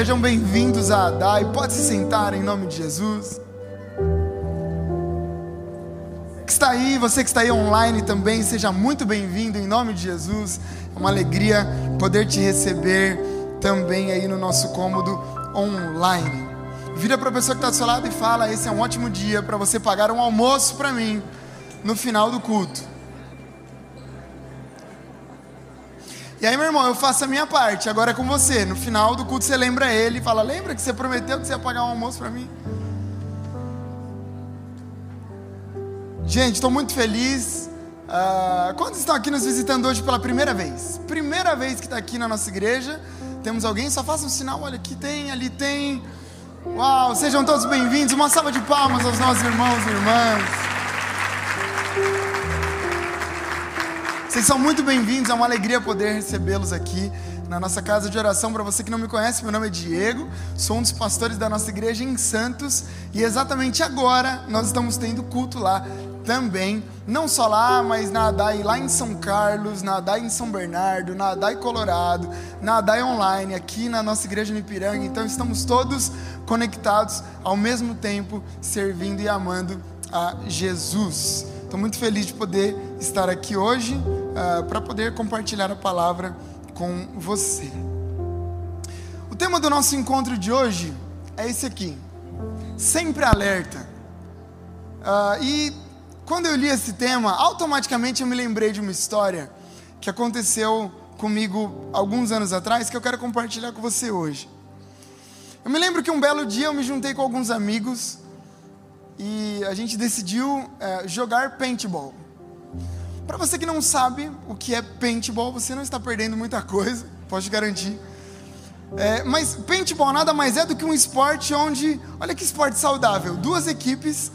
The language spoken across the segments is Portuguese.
Sejam bem-vindos a Adai. Pode se sentar em nome de Jesus. Que está aí, você que está aí online também, seja muito bem-vindo em nome de Jesus. É uma alegria poder te receber também aí no nosso cômodo online. Vira para a pessoa que está do seu lado e fala: Esse é um ótimo dia para você pagar um almoço para mim no final do culto. E aí, meu irmão, eu faço a minha parte, agora é com você. No final do culto você lembra ele e fala: Lembra que você prometeu que você ia pagar um almoço para mim? Gente, estou muito feliz. Uh, quantos estão aqui nos visitando hoje pela primeira vez? Primeira vez que está aqui na nossa igreja. Temos alguém? Só faça um sinal. Olha, aqui tem, ali tem. Uau, sejam todos bem-vindos. Uma salva de palmas aos nossos irmãos e irmãs. Vocês são muito bem-vindos, é uma alegria poder recebê-los aqui na nossa casa de oração. Para você que não me conhece, meu nome é Diego, sou um dos pastores da nossa igreja em Santos e exatamente agora nós estamos tendo culto lá também, não só lá, mas na ADAI lá em São Carlos, na ADAI em São Bernardo, na ADAI Colorado, na ADAI online, aqui na nossa igreja no Ipiranga. Então estamos todos conectados ao mesmo tempo, servindo e amando a Jesus. Estou muito feliz de poder estar aqui hoje uh, para poder compartilhar a palavra com você. O tema do nosso encontro de hoje é esse aqui: sempre alerta. Uh, e quando eu li esse tema, automaticamente eu me lembrei de uma história que aconteceu comigo alguns anos atrás que eu quero compartilhar com você hoje. Eu me lembro que um belo dia eu me juntei com alguns amigos e a gente decidiu é, jogar paintball. Para você que não sabe o que é paintball, você não está perdendo muita coisa, posso te garantir. É, mas paintball nada mais é do que um esporte onde, olha que esporte saudável, duas equipes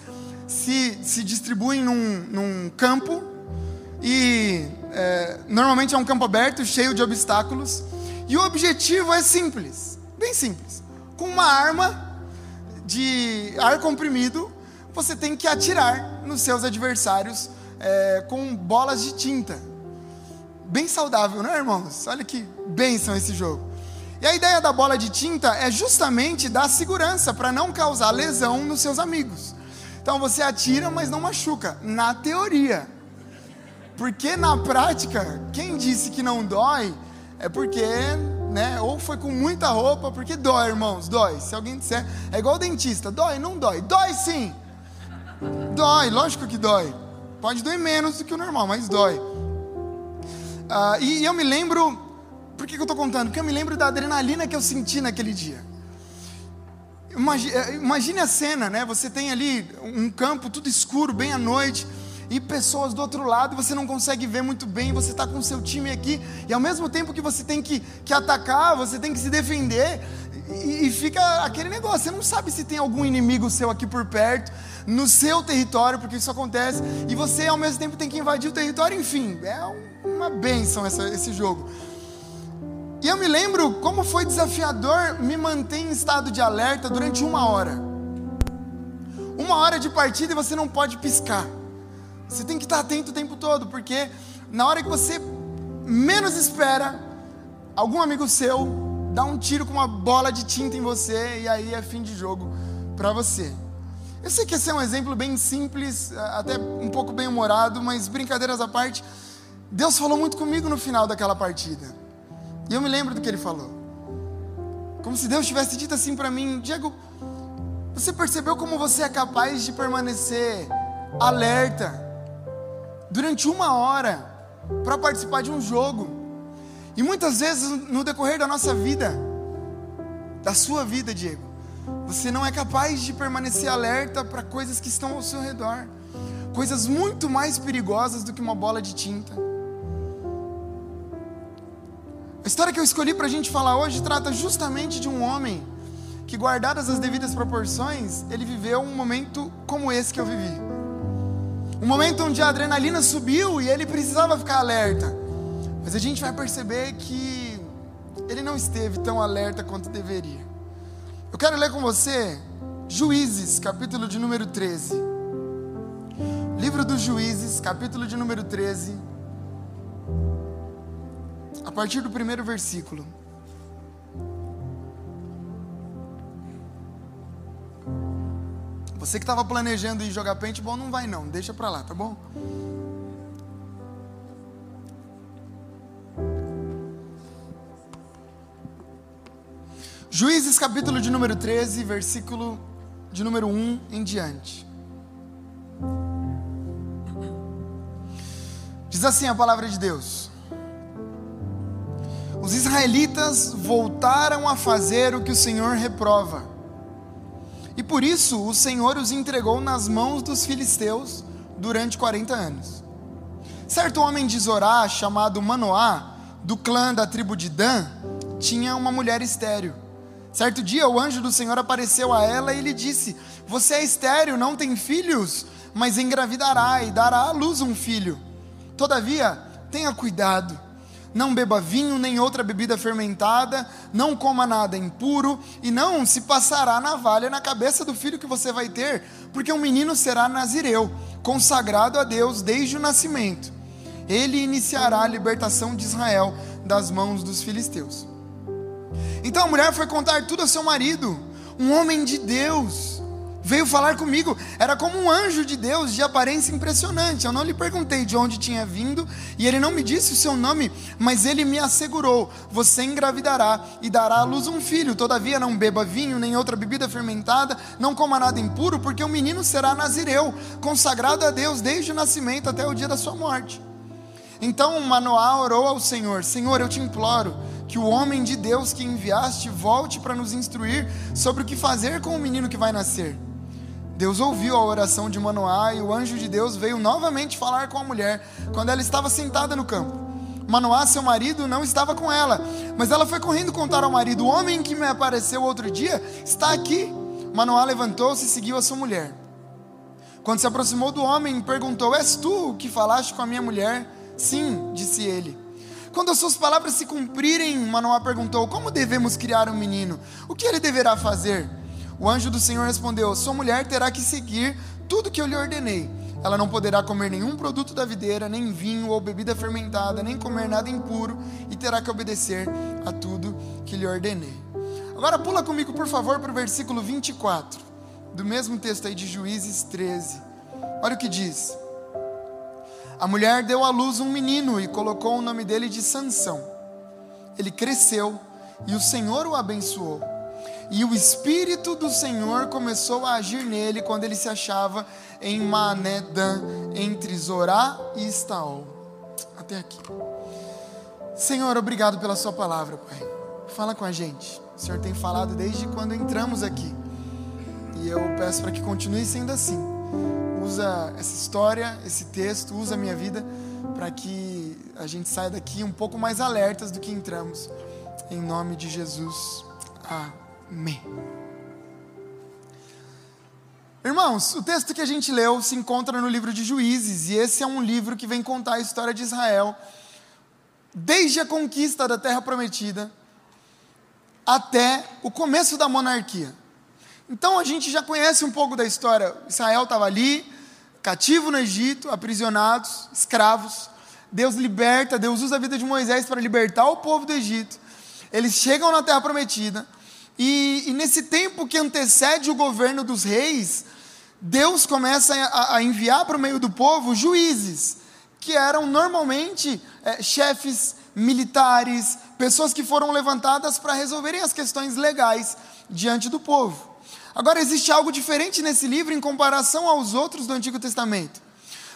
se, se distribuem num, num campo e é, normalmente é um campo aberto, cheio de obstáculos, e o objetivo é simples, bem simples. Com uma arma de ar comprimido, você tem que atirar nos seus adversários é, com bolas de tinta. Bem saudável, não é, irmãos? Olha que bênção esse jogo. E a ideia da bola de tinta é justamente dar segurança para não causar lesão nos seus amigos. Então você atira, mas não machuca, na teoria. Porque na prática, quem disse que não dói é porque, né, ou foi com muita roupa, porque dói, irmãos, dói. Se alguém disser, é igual dentista, dói, não dói. Dói sim. Dói, lógico que dói. Pode doer menos do que o normal, mas dói. Uh, e, eu me lembro, por que, que eu estou contando? Porque eu me lembro da adrenalina que eu senti naquele dia. Imagine, eh, imagine a cena, né? Você tem ali um campo tudo escuro, bem à noite, e pessoas do outro lado, você não consegue ver muito bem, você está com o seu time aqui, e ao mesmo tempo que você tem que, que atacar, você tem que se defender, e, e fica aquele negócio, você não sabe se tem algum inimigo seu aqui por perto, no seu território, porque isso acontece, e você ao mesmo tempo tem que invadir o território, enfim, é uma benção essa, esse jogo. E eu me lembro como foi desafiador me manter em estado de alerta durante uma hora. Uma hora de partida e você não pode piscar. Você tem que estar atento o tempo todo, porque na hora que você menos espera, algum amigo seu dá um tiro com uma bola de tinta em você e aí é fim de jogo para você. Eu sei que esse é um exemplo bem simples, até um pouco bem humorado, mas brincadeiras à parte, Deus falou muito comigo no final daquela partida. E eu me lembro do que ele falou. Como se Deus tivesse dito assim para mim: Diego, você percebeu como você é capaz de permanecer alerta durante uma hora para participar de um jogo? E muitas vezes no decorrer da nossa vida, da sua vida, Diego, você não é capaz de permanecer alerta para coisas que estão ao seu redor, coisas muito mais perigosas do que uma bola de tinta. A história que eu escolhi para a gente falar hoje trata justamente de um homem que, guardadas as devidas proporções, ele viveu um momento como esse que eu vivi. Um momento onde a adrenalina subiu e ele precisava ficar alerta. Mas a gente vai perceber que ele não esteve tão alerta quanto deveria. Eu quero ler com você Juízes, capítulo de número 13. Livro dos Juízes, capítulo de número 13. A partir do primeiro versículo. Você que estava planejando ir jogar paintball, não vai não, deixa para lá, tá bom? Juízes capítulo de número 13, versículo de número 1 em diante. Diz assim a palavra de Deus: Os israelitas voltaram a fazer o que o Senhor reprova. E por isso o Senhor os entregou nas mãos dos filisteus durante 40 anos. Certo homem de Zorá, chamado Manoá, do clã da tribo de Dan, tinha uma mulher estéril. Certo dia o anjo do Senhor apareceu a ela e lhe disse: Você é estéril, não tem filhos, mas engravidará e dará à luz um filho. Todavia, tenha cuidado. Não beba vinho nem outra bebida fermentada, não coma nada impuro, e não se passará navalha na cabeça do filho que você vai ter, porque o um menino será nazireu, consagrado a Deus desde o nascimento. Ele iniciará a libertação de Israel das mãos dos filisteus. Então a mulher foi contar tudo ao seu marido, um homem de Deus veio falar comigo. Era como um anjo de Deus, de aparência impressionante. Eu não lhe perguntei de onde tinha vindo e ele não me disse o seu nome, mas ele me assegurou: Você engravidará e dará à luz um filho. Todavia, não beba vinho nem outra bebida fermentada, não coma nada impuro, porque o menino será nazireu, consagrado a Deus desde o nascimento até o dia da sua morte. Então Manoá orou ao Senhor: Senhor, eu te imploro que o homem de Deus que enviaste volte para nos instruir sobre o que fazer com o menino que vai nascer. Deus ouviu a oração de Manoá e o anjo de Deus veio novamente falar com a mulher quando ela estava sentada no campo. Manoá, seu marido, não estava com ela, mas ela foi correndo contar ao marido: O homem que me apareceu outro dia está aqui. Manoá levantou-se e seguiu a sua mulher. Quando se aproximou do homem, perguntou: És tu que falaste com a minha mulher? Sim, disse ele. Quando as suas palavras se cumprirem, Manoá perguntou: Como devemos criar um menino? O que ele deverá fazer? O anjo do Senhor respondeu: Sua mulher terá que seguir tudo que eu lhe ordenei. Ela não poderá comer nenhum produto da videira, nem vinho ou bebida fermentada, nem comer nada impuro, e terá que obedecer a tudo que lhe ordenei. Agora pula comigo, por favor, para o versículo 24, do mesmo texto aí de Juízes 13. Olha o que diz. A mulher deu à luz um menino e colocou o nome dele de Sansão. Ele cresceu e o Senhor o abençoou e o Espírito do Senhor começou a agir nele quando ele se achava em Manedã, entre Zorá e Estaol. Até aqui. Senhor, obrigado pela Sua palavra, Pai. Fala com a gente. O Senhor tem falado desde quando entramos aqui. E eu peço para que continue sendo assim. Usa essa história, esse texto, usa a minha vida para que a gente saia daqui um pouco mais alertas do que entramos. Em nome de Jesus. Amém. Irmãos, o texto que a gente leu se encontra no livro de Juízes, e esse é um livro que vem contar a história de Israel, desde a conquista da Terra Prometida até o começo da monarquia. Então a gente já conhece um pouco da história. Israel estava ali, cativo no Egito, aprisionados, escravos. Deus liberta, Deus usa a vida de Moisés para libertar o povo do Egito. Eles chegam na Terra Prometida. E, e, nesse tempo que antecede o governo dos reis, Deus começa a, a enviar para o meio do povo juízes, que eram normalmente é, chefes militares, pessoas que foram levantadas para resolverem as questões legais diante do povo. Agora, existe algo diferente nesse livro em comparação aos outros do Antigo Testamento.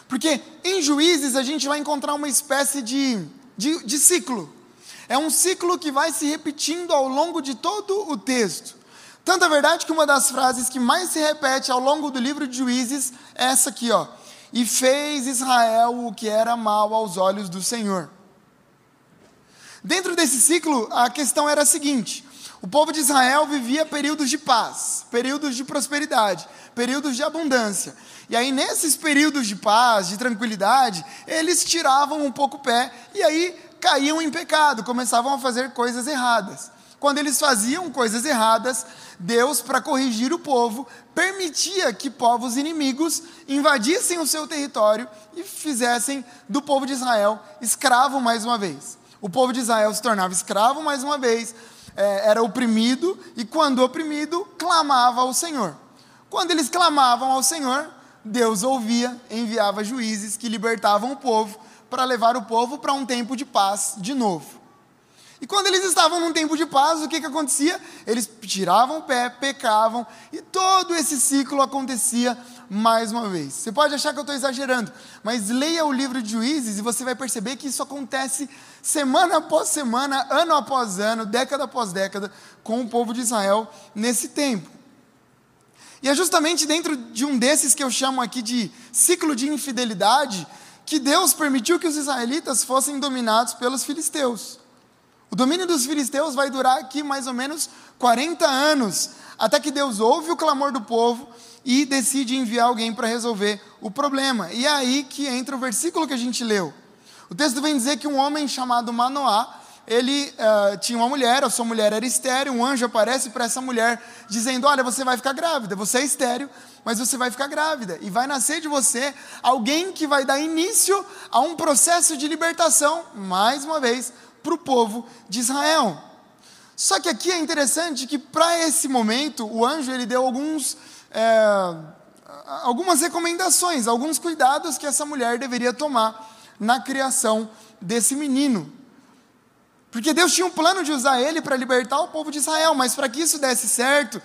Porque em Juízes a gente vai encontrar uma espécie de, de, de ciclo. É um ciclo que vai se repetindo ao longo de todo o texto. Tanta é verdade que uma das frases que mais se repete ao longo do livro de Juízes é essa aqui, ó. E fez Israel o que era mal aos olhos do Senhor. Dentro desse ciclo, a questão era a seguinte: o povo de Israel vivia períodos de paz, períodos de prosperidade, períodos de abundância. E aí, nesses períodos de paz, de tranquilidade, eles tiravam um pouco o pé, e aí caíam em pecado, começavam a fazer coisas erradas. Quando eles faziam coisas erradas, Deus, para corrigir o povo, permitia que povos inimigos invadissem o seu território e fizessem do povo de Israel escravo mais uma vez. O povo de Israel se tornava escravo mais uma vez, é, era oprimido e, quando oprimido, clamava ao Senhor. Quando eles clamavam ao Senhor, Deus ouvia, enviava juízes que libertavam o povo para levar o povo para um tempo de paz de novo. E quando eles estavam num tempo de paz, o que, que acontecia? Eles tiravam o pé, pecavam, e todo esse ciclo acontecia mais uma vez. Você pode achar que eu estou exagerando, mas leia o livro de Juízes e você vai perceber que isso acontece semana após semana, ano após ano, década após década, com o povo de Israel nesse tempo. E é justamente dentro de um desses que eu chamo aqui de ciclo de infidelidade que Deus permitiu que os israelitas fossem dominados pelos filisteus. O domínio dos filisteus vai durar aqui mais ou menos 40 anos, até que Deus ouve o clamor do povo e decide enviar alguém para resolver o problema. E é aí que entra o versículo que a gente leu. O texto vem dizer que um homem chamado Manoá, ele uh, tinha uma mulher, a sua mulher era estéreo, um anjo aparece para essa mulher dizendo: Olha, você vai ficar grávida, você é estéreo, mas você vai ficar grávida, e vai nascer de você alguém que vai dar início a um processo de libertação, mais uma vez, para o povo de Israel. Só que aqui é interessante que para esse momento o anjo ele deu alguns é, algumas recomendações, alguns cuidados que essa mulher deveria tomar na criação desse menino. Porque Deus tinha um plano de usar ele para libertar o povo de Israel, mas para que isso desse certo,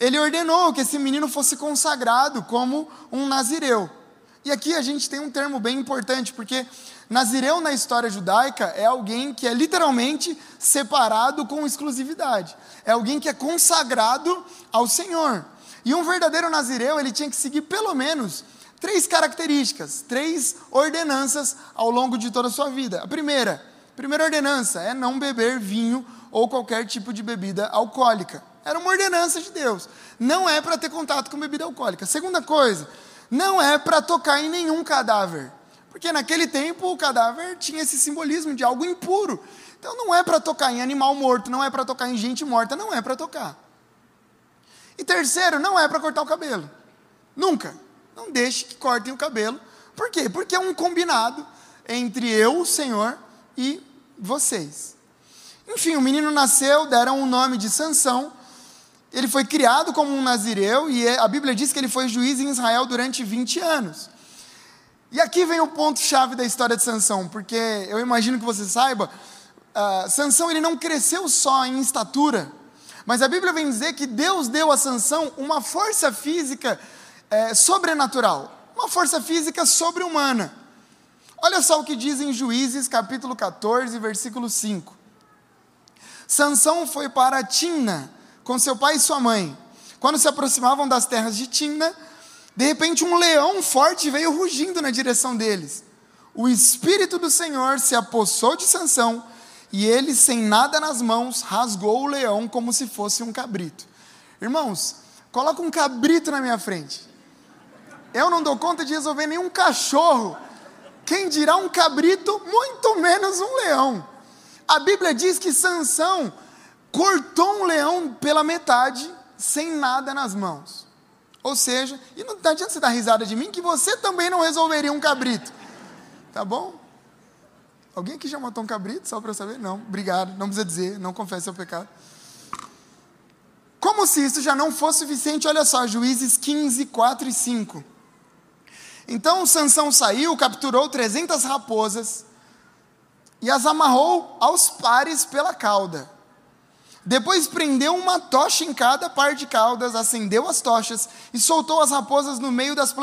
ele ordenou que esse menino fosse consagrado como um nazireu. E aqui a gente tem um termo bem importante, porque nazireu na história judaica é alguém que é literalmente separado com exclusividade. É alguém que é consagrado ao Senhor. E um verdadeiro nazireu, ele tinha que seguir pelo menos três características, três ordenanças ao longo de toda a sua vida. A primeira, primeira ordenança é não beber vinho ou qualquer tipo de bebida alcoólica. Era uma ordenança de Deus. Não é para ter contato com bebida alcoólica. Segunda coisa, não é para tocar em nenhum cadáver. Porque naquele tempo o cadáver tinha esse simbolismo de algo impuro. Então não é para tocar em animal morto, não é para tocar em gente morta, não é para tocar. E terceiro, não é para cortar o cabelo. Nunca. Não deixe que cortem o cabelo. Por quê? Porque é um combinado entre eu, o Senhor, e vocês. Enfim, o menino nasceu, deram o nome de Sansão. Ele foi criado como um nazireu e é, a Bíblia diz que ele foi juiz em Israel durante 20 anos. E aqui vem o ponto chave da história de Sansão, porque eu imagino que você saiba, uh, Sansão ele não cresceu só em estatura, mas a Bíblia vem dizer que Deus deu a Sansão uma força física é, sobrenatural, uma força física sobre-humana. Olha só o que diz em Juízes, capítulo 14, versículo 5. Sansão foi para Timna com seu pai e sua mãe. Quando se aproximavam das terras de Timna, de repente um leão forte veio rugindo na direção deles. O espírito do Senhor se apossou de Sansão e ele, sem nada nas mãos, rasgou o leão como se fosse um cabrito. Irmãos, coloca um cabrito na minha frente. Eu não dou conta de resolver nenhum cachorro. Quem dirá um cabrito, muito menos um leão. A Bíblia diz que Sansão cortou um leão pela metade, sem nada nas mãos. Ou seja, e não adianta você dar risada de mim, que você também não resolveria um cabrito. Tá bom? Alguém aqui já matou um cabrito, só para eu saber? Não, obrigado, não precisa dizer, não confesse seu pecado. Como se isso já não fosse suficiente, olha só, Juízes 15, 4 e 5. Então Sansão saiu, capturou 300 raposas e as amarrou aos pares pela cauda. Depois prendeu uma tocha em cada par de caudas, acendeu as tochas e soltou as raposas no meio das,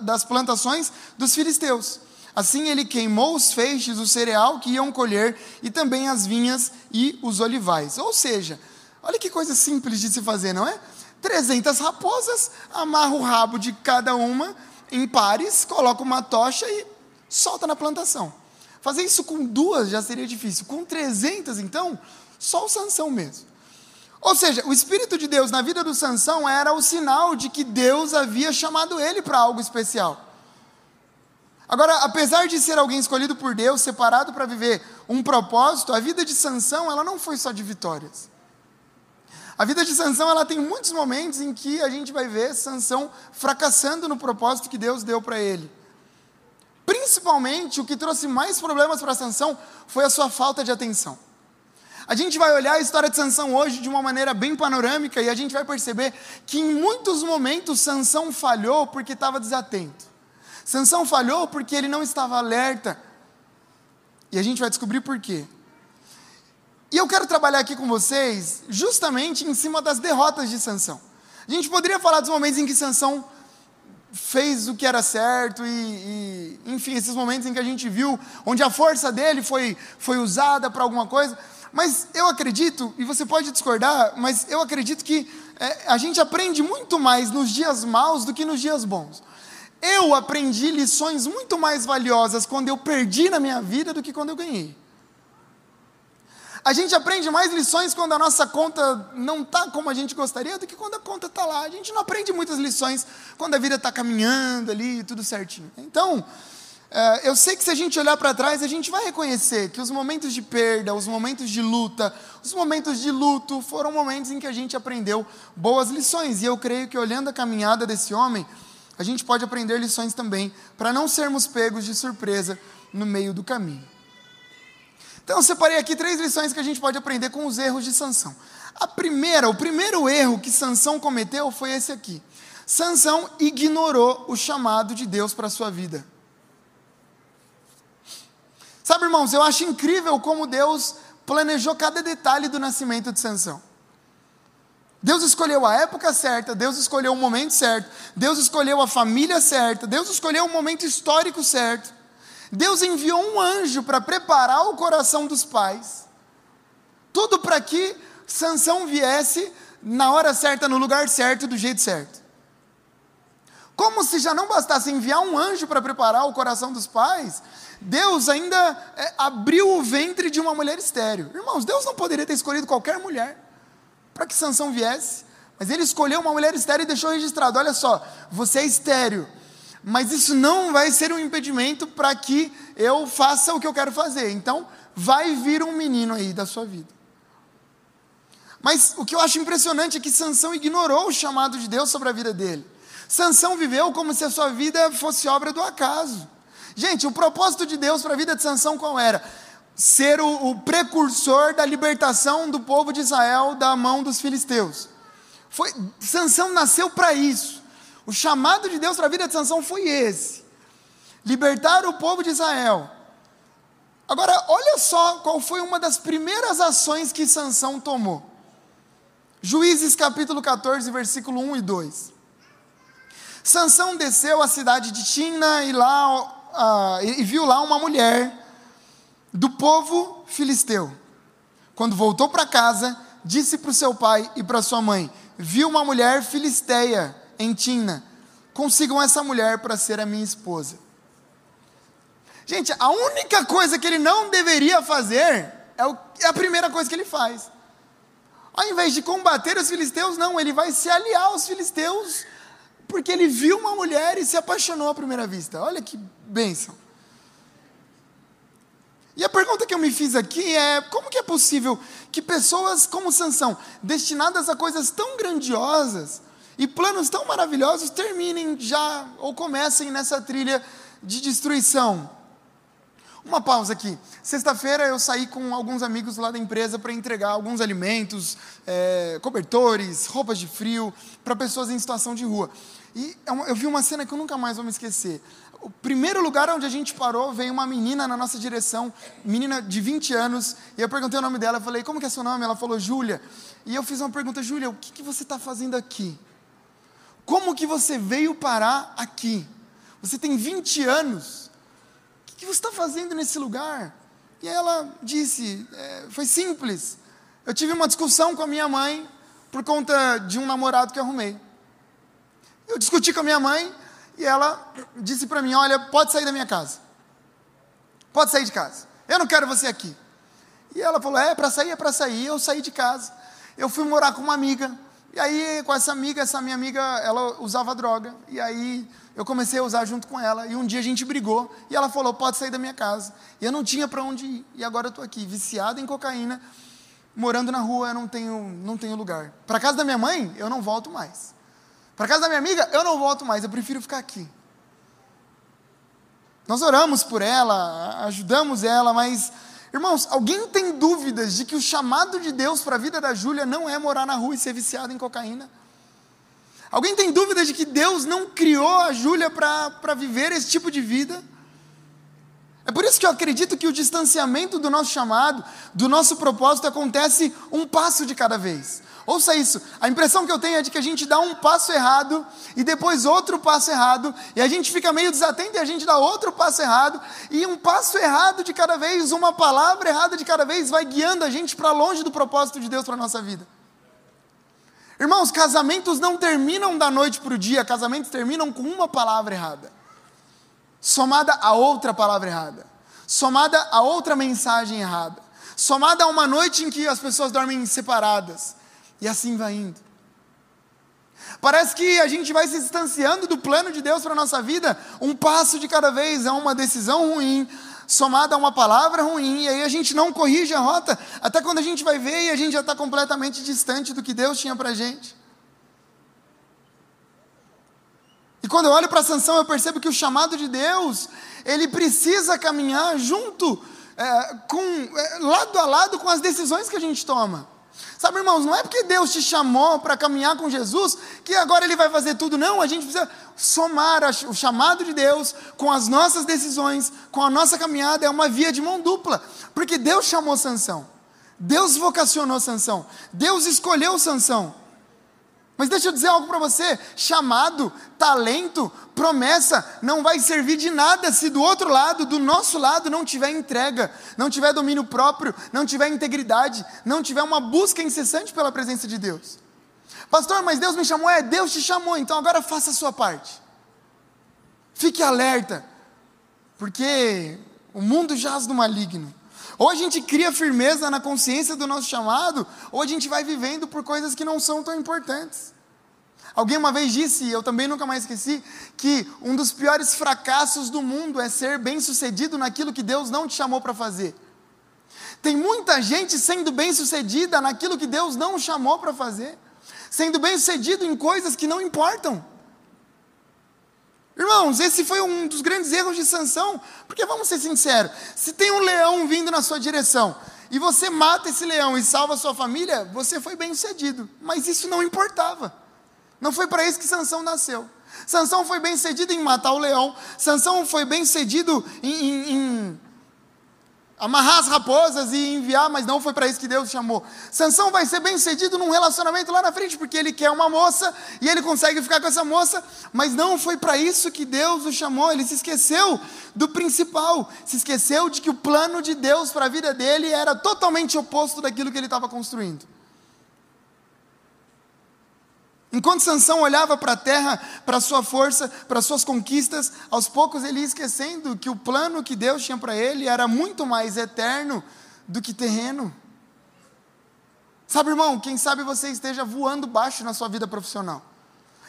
das plantações dos filisteus. Assim ele queimou os feixes, o cereal que iam colher, e também as vinhas e os olivais. Ou seja, olha que coisa simples de se fazer, não é? 300 raposas, amarra o rabo de cada uma em pares, coloca uma tocha e solta na plantação. Fazer isso com duas já seria difícil. Com 300, então, só o Sansão mesmo. Ou seja, o Espírito de Deus na vida do Sansão era o sinal de que Deus havia chamado ele para algo especial. Agora, apesar de ser alguém escolhido por Deus, separado para viver um propósito, a vida de Sansão, ela não foi só de vitórias. A vida de Sansão, ela tem muitos momentos em que a gente vai ver Sansão fracassando no propósito que Deus deu para ele. Principalmente, o que trouxe mais problemas para Sansão foi a sua falta de atenção. A gente vai olhar a história de Sansão hoje de uma maneira bem panorâmica e a gente vai perceber que em muitos momentos Sansão falhou porque estava desatento. Sansão falhou porque ele não estava alerta. E a gente vai descobrir por quê. E eu quero trabalhar aqui com vocês justamente em cima das derrotas de Sansão. A gente poderia falar dos momentos em que Sansão fez o que era certo e, e, enfim, esses momentos em que a gente viu onde a força dele foi, foi usada para alguma coisa. Mas eu acredito, e você pode discordar, mas eu acredito que é, a gente aprende muito mais nos dias maus do que nos dias bons. Eu aprendi lições muito mais valiosas quando eu perdi na minha vida do que quando eu ganhei. A gente aprende mais lições quando a nossa conta não está como a gente gostaria do que quando a conta está lá. A gente não aprende muitas lições quando a vida está caminhando ali, tudo certinho. Então, é, eu sei que se a gente olhar para trás, a gente vai reconhecer que os momentos de perda, os momentos de luta, os momentos de luto foram momentos em que a gente aprendeu boas lições. E eu creio que olhando a caminhada desse homem, a gente pode aprender lições também para não sermos pegos de surpresa no meio do caminho. Então eu separei aqui três lições que a gente pode aprender com os erros de Sansão. A primeira, o primeiro erro que Sansão cometeu foi esse aqui. Sansão ignorou o chamado de Deus para a sua vida. Sabe, irmãos, eu acho incrível como Deus planejou cada detalhe do nascimento de Sansão. Deus escolheu a época certa, Deus escolheu o momento certo, Deus escolheu a família certa, Deus escolheu o momento histórico certo. Deus enviou um anjo para preparar o coração dos pais. Tudo para que Sansão viesse na hora certa, no lugar certo, do jeito certo. Como se já não bastasse enviar um anjo para preparar o coração dos pais, Deus ainda é, abriu o ventre de uma mulher estéreo. Irmãos, Deus não poderia ter escolhido qualquer mulher para que Sansão viesse, mas ele escolheu uma mulher estéreo e deixou registrado: olha só, você é estéreo, mas isso não vai ser um impedimento para que eu faça o que eu quero fazer. Então, vai vir um menino aí da sua vida. Mas o que eu acho impressionante é que Sansão ignorou o chamado de Deus sobre a vida dele. Sansão viveu como se a sua vida fosse obra do acaso. Gente, o propósito de Deus para a vida de Sansão qual era? Ser o, o, precursor da libertação do povo de Israel da mão dos filisteus. Foi, Sansão nasceu para isso. O chamado de Deus para a vida de Sansão foi esse: libertar o povo de Israel. Agora, olha só qual foi uma das primeiras ações que Sansão tomou. Juízes capítulo 14, versículo 1 e 2. Sansão desceu à cidade de Tina e lá uh, e viu lá uma mulher do povo filisteu. Quando voltou para casa, disse para o seu pai e para sua mãe: Vi uma mulher filisteia em Tina. Consigam essa mulher para ser a minha esposa. Gente, a única coisa que ele não deveria fazer é, o, é a primeira coisa que ele faz. Ao invés de combater os filisteus, não, ele vai se aliar aos filisteus porque ele viu uma mulher e se apaixonou à primeira vista. Olha que bênção. E a pergunta que eu me fiz aqui é: como que é possível que pessoas como Sansão, destinadas a coisas tão grandiosas e planos tão maravilhosos, terminem já ou comecem nessa trilha de destruição? Uma pausa aqui. Sexta-feira eu saí com alguns amigos lá da empresa para entregar alguns alimentos, é, cobertores, roupas de frio para pessoas em situação de rua. E é eu vi uma cena que eu nunca mais vou me esquecer. O primeiro lugar onde a gente parou, veio uma menina na nossa direção, menina de 20 anos, e eu perguntei o nome dela, eu falei, como que é seu nome? Ela falou, Júlia. E eu fiz uma pergunta, Júlia, o que, que você está fazendo aqui? Como que você veio parar aqui? Você tem 20 anos. O que, você está fazendo nesse lugar? E ela disse, é, foi simples. Eu tive uma discussão com a minha mãe por conta de um namorado que eu arrumei. Eu discuti com a minha mãe e ela disse para mim: Olha, pode sair da minha casa. Pode sair de casa. Eu não quero você aqui. E ela falou: É, para sair, é para sair. Eu saí de casa. Eu fui morar com uma amiga. E aí, com essa amiga, essa minha amiga, ela usava droga. E aí, eu comecei a usar junto com ela. E um dia a gente brigou. E ela falou: Pode sair da minha casa. E eu não tinha para onde ir. E agora eu estou aqui, viciado em cocaína, morando na rua. Eu não tenho, não tenho lugar. Para casa da minha mãe, eu não volto mais. Para casa da minha amiga, eu não volto mais, eu prefiro ficar aqui. Nós oramos por ela, ajudamos ela, mas Irmãos, alguém tem dúvidas de que o chamado de Deus para a vida da Júlia não é morar na rua e ser viciado em cocaína? Alguém tem dúvidas de que Deus não criou a Júlia para viver esse tipo de vida? É por isso que eu acredito que o distanciamento do nosso chamado, do nosso propósito, acontece um passo de cada vez. Ouça isso. A impressão que eu tenho é de que a gente dá um passo errado e depois outro passo errado, e a gente fica meio desatento e a gente dá outro passo errado, e um passo errado de cada vez, uma palavra errada de cada vez vai guiando a gente para longe do propósito de Deus para a nossa vida. Irmãos, casamentos não terminam da noite para o dia, casamentos terminam com uma palavra errada, somada a outra palavra errada, somada a outra mensagem errada, somada a uma noite em que as pessoas dormem separadas e assim vai indo. Parece que a gente vai se distanciando do plano de Deus para a nossa vida, um passo de cada vez, é uma decisão ruim, somada a uma palavra ruim, e aí a gente não corrige a rota, até quando a gente vai ver e a gente já está completamente distante do que Deus tinha para a gente. E quando eu olho para a sanção, eu percebo que o chamado de Deus, ele precisa caminhar junto, é, com, é, lado a lado com as decisões que a gente toma. Sabe, irmãos, não é porque Deus te chamou para caminhar com Jesus que agora Ele vai fazer tudo, não. A gente precisa somar o chamado de Deus com as nossas decisões, com a nossa caminhada, é uma via de mão dupla, porque Deus chamou Sansão, Deus vocacionou Sansão, Deus escolheu Sansão. Mas deixa eu dizer algo para você: chamado, talento, promessa não vai servir de nada se do outro lado, do nosso lado, não tiver entrega, não tiver domínio próprio, não tiver integridade, não tiver uma busca incessante pela presença de Deus. Pastor, mas Deus me chamou, é Deus te chamou, então agora faça a sua parte. Fique alerta, porque o mundo jaz no maligno. Ou a gente cria firmeza na consciência do nosso chamado, ou a gente vai vivendo por coisas que não são tão importantes. Alguém uma vez disse, e eu também nunca mais esqueci, que um dos piores fracassos do mundo é ser bem-sucedido naquilo que Deus não te chamou para fazer. Tem muita gente sendo bem-sucedida naquilo que Deus não chamou para fazer, sendo bem-sucedido em coisas que não importam. Irmãos, esse foi um dos grandes erros de Sansão, porque vamos ser sinceros, se tem um leão vindo na sua direção e você mata esse leão e salva a sua família, você foi bem sucedido, mas isso não importava. Não foi para isso que Sansão nasceu. Sansão foi bem sucedido em matar o leão, Sansão foi bem sucedido em, em, em amarrar as raposas e enviar, mas não foi para isso que Deus chamou. Sansão vai ser bem sucedido num relacionamento lá na frente, porque ele quer uma moça e ele consegue ficar com essa moça, mas não foi para isso que Deus o chamou. Ele se esqueceu do principal, se esqueceu de que o plano de Deus para a vida dele era totalmente oposto daquilo que ele estava construindo. Enquanto Sansão olhava para a terra, para a sua força, para as suas conquistas, aos poucos ele ia esquecendo que o plano que Deus tinha para ele era muito mais eterno do que terreno. Sabe, irmão, quem sabe você esteja voando baixo na sua vida profissional.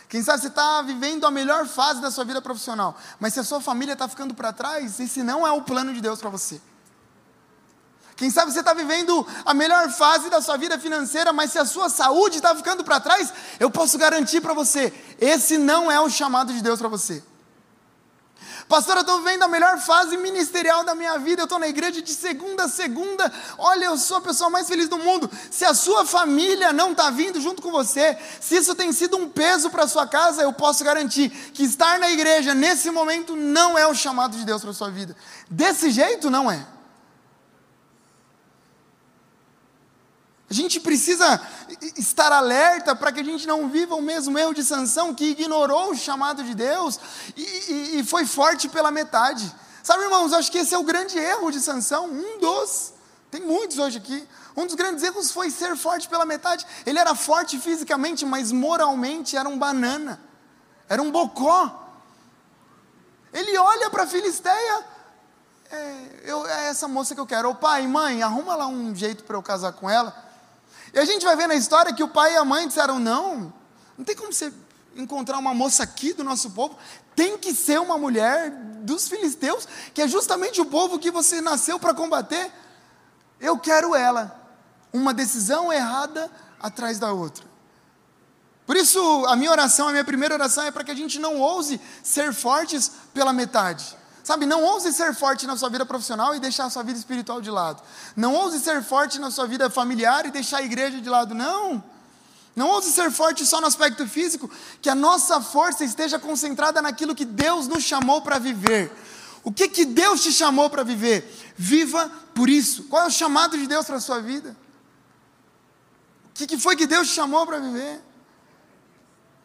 Quem sabe você está vivendo a melhor fase da sua vida profissional, mas se a sua família está ficando para trás, esse não é o plano de Deus para você. Quem sabe você está vivendo a melhor fase da sua vida financeira, mas se a sua saúde está ficando para trás, eu posso garantir para você: esse não é o chamado de Deus para você. Pastor, eu estou vivendo a melhor fase ministerial da minha vida, eu estou na igreja de segunda a segunda, olha, eu sou a pessoa mais feliz do mundo. Se a sua família não está vindo junto com você, se isso tem sido um peso para a sua casa, eu posso garantir que estar na igreja nesse momento não é o chamado de Deus para a sua vida. Desse jeito, não é. A gente precisa estar alerta para que a gente não viva o mesmo erro de Sansão, que ignorou o chamado de Deus e, e, e foi forte pela metade. Sabe, irmãos, acho que esse é o grande erro de Sansão, um dos. Tem muitos hoje aqui. Um dos grandes erros foi ser forte pela metade. Ele era forte fisicamente, mas moralmente era um banana. Era um bocó. Ele olha para a Filisteia, é, eu, é essa moça que eu quero. Ô pai, mãe, arruma lá um jeito para eu casar com ela. E a gente vai ver na história que o pai e a mãe disseram: não, não tem como você encontrar uma moça aqui do nosso povo, tem que ser uma mulher dos filisteus, que é justamente o povo que você nasceu para combater. Eu quero ela. Uma decisão errada atrás da outra. Por isso, a minha oração, a minha primeira oração é para que a gente não ouse ser fortes pela metade. Sabe, não ouse ser forte na sua vida profissional e deixar a sua vida espiritual de lado. Não ouse ser forte na sua vida familiar e deixar a igreja de lado. Não. Não ouse ser forte só no aspecto físico, que a nossa força esteja concentrada naquilo que Deus nos chamou para viver. O que que Deus te chamou para viver? Viva por isso. Qual é o chamado de Deus para a sua vida? O que, que foi que Deus te chamou para viver?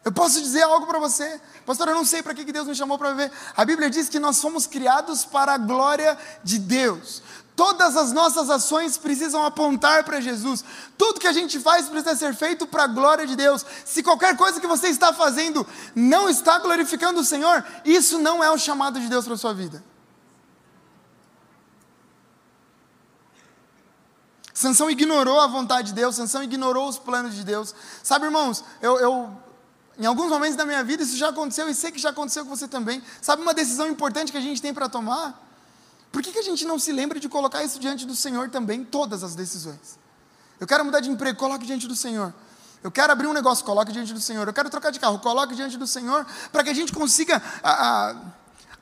Eu posso dizer algo para você, pastor. Eu não sei para que Deus me chamou para viver. A Bíblia diz que nós fomos criados para a glória de Deus. Todas as nossas ações precisam apontar para Jesus. Tudo que a gente faz precisa ser feito para a glória de Deus. Se qualquer coisa que você está fazendo não está glorificando o Senhor, isso não é o chamado de Deus para a sua vida. Sansão ignorou a vontade de Deus, Sansão ignorou os planos de Deus. Sabe, irmãos, eu, eu em alguns momentos da minha vida isso já aconteceu e sei que já aconteceu com você também. Sabe uma decisão importante que a gente tem para tomar? Por que, que a gente não se lembra de colocar isso diante do Senhor também, todas as decisões? Eu quero mudar de emprego, coloque diante do Senhor. Eu quero abrir um negócio, coloque diante do Senhor. Eu quero trocar de carro, coloque diante do Senhor, para que a gente consiga a, a,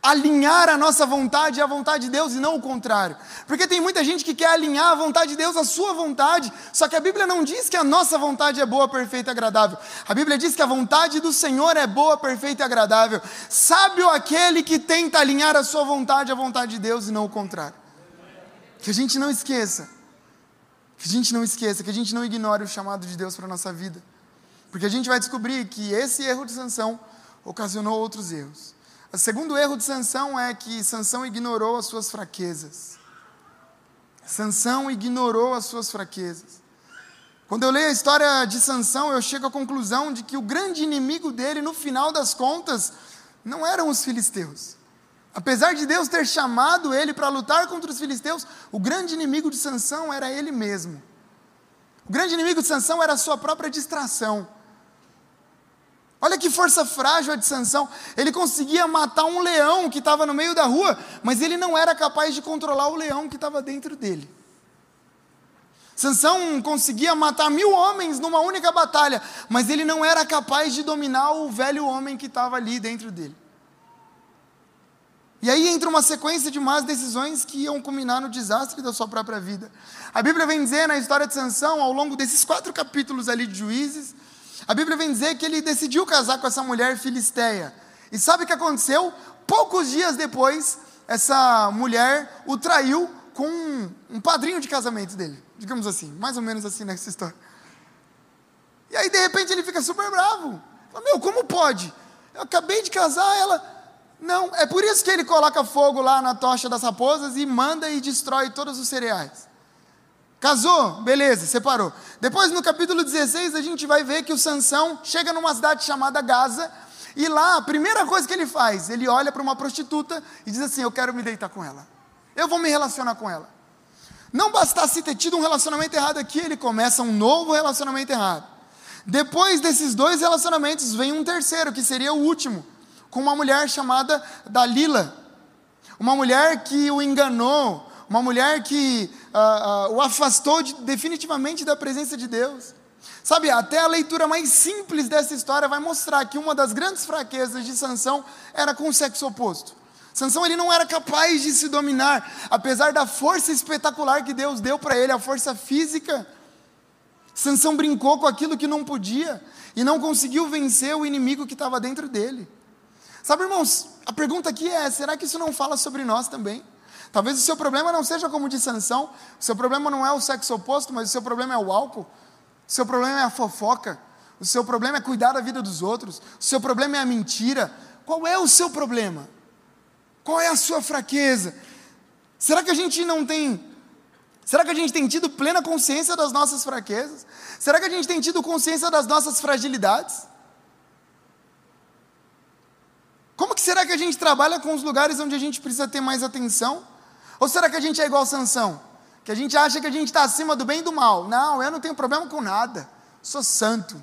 alinhar a nossa vontade à vontade de Deus e não o contrário. Porque tem muita gente que quer alinhar a vontade de Deus à sua vontade, só que a Bíblia não diz que a nossa vontade é boa, perfeita e agradável. A Bíblia diz que a vontade do Senhor é boa, perfeita e agradável. Sábio aquele que tenta alinhar a sua vontade à vontade de Deus e não o contrário. Que a gente não esqueça. Que a gente não esqueça, que a gente não ignore o chamado de Deus para a nossa vida. Porque a gente vai descobrir que esse erro de sanção ocasionou outros erros. O segundo erro de Sansão é que Sansão ignorou as suas fraquezas. Sansão ignorou as suas fraquezas. Quando eu leio a história de Sansão, eu chego à conclusão de que o grande inimigo dele, no final das contas, não eram os filisteus. Apesar de Deus ter chamado ele para lutar contra os filisteus, o grande inimigo de Sansão era ele mesmo. O grande inimigo de Sansão era a sua própria distração. Olha que força frágil a de Sansão. Ele conseguia matar um leão que estava no meio da rua, mas ele não era capaz de controlar o leão que estava dentro dele. Sansão conseguia matar mil homens numa única batalha, mas ele não era capaz de dominar o velho homem que estava ali dentro dele. E aí entra uma sequência de más decisões que iam culminar no desastre da sua própria vida. A Bíblia vem dizer na história de Sansão, ao longo desses quatro capítulos ali de Juízes, a Bíblia vem dizer que ele decidiu casar com essa mulher filisteia. E sabe o que aconteceu? Poucos dias depois, essa mulher o traiu com um, padrinho de casamento dele. Digamos assim, mais ou menos assim nessa história. E aí, de repente, ele fica super bravo. Fala, meu, como pode? Eu acabei de casar, ela. Não, é por isso que ele coloca fogo lá na tocha das raposas e manda e destrói todos os cereais. Casou, beleza, separou. Depois no capítulo 16 a gente vai ver que o Sansão chega numa cidade chamada Gaza e lá a primeira coisa que ele faz, ele olha para uma prostituta e diz assim: "Eu quero me deitar com ela. Eu vou me relacionar com ela". Não bastasse ter tido um relacionamento errado aqui, ele começa um novo relacionamento errado. Depois desses dois relacionamentos vem um terceiro, que seria o último, com uma mulher chamada Dalila. Uma mulher que o enganou, uma mulher que uh, uh, o afastou de, definitivamente da presença de Deus. Sabe, até a leitura mais simples dessa história vai mostrar que uma das grandes fraquezas de Sansão era com o sexo oposto. Sansão ele não era capaz de se dominar, apesar da força espetacular que Deus deu para ele, a força física. Sansão brincou com aquilo que não podia e não conseguiu vencer o inimigo que estava dentro dele. Sabe, irmãos, a pergunta aqui é: será que isso não fala sobre nós também? Talvez o seu problema não seja como de Sansão, o seu problema não é o sexo oposto, mas o seu problema é o álcool, o seu problema é a fofoca, o seu problema é cuidar da vida dos outros, o seu problema é a mentira. Qual é o seu problema? Qual é a sua fraqueza? Será que a gente não tem Será que a gente tem tido plena consciência das nossas fraquezas? Será que a gente tem tido consciência das nossas fragilidades? Como que será que a gente trabalha com os lugares onde a gente precisa ter mais atenção? Ou será que a gente é igual Sansão? Que a gente acha que a gente está acima do bem e do mal. Não, eu não tenho problema com nada. Sou santo.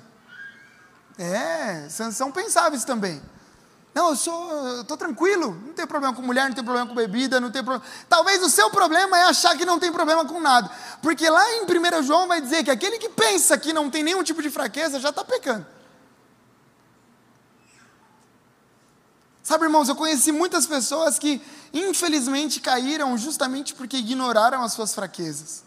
É, Sansão pensava isso também. Não, eu sou, estou tranquilo, não tenho problema com mulher, não tenho problema com bebida, não tenho problema. Talvez o seu problema é achar que não tem problema com nada. Porque lá em 1 João vai dizer que aquele que pensa que não tem nenhum tipo de fraqueza já está pecando. Sabe, irmãos, eu conheci muitas pessoas que infelizmente caíram justamente porque ignoraram as suas fraquezas,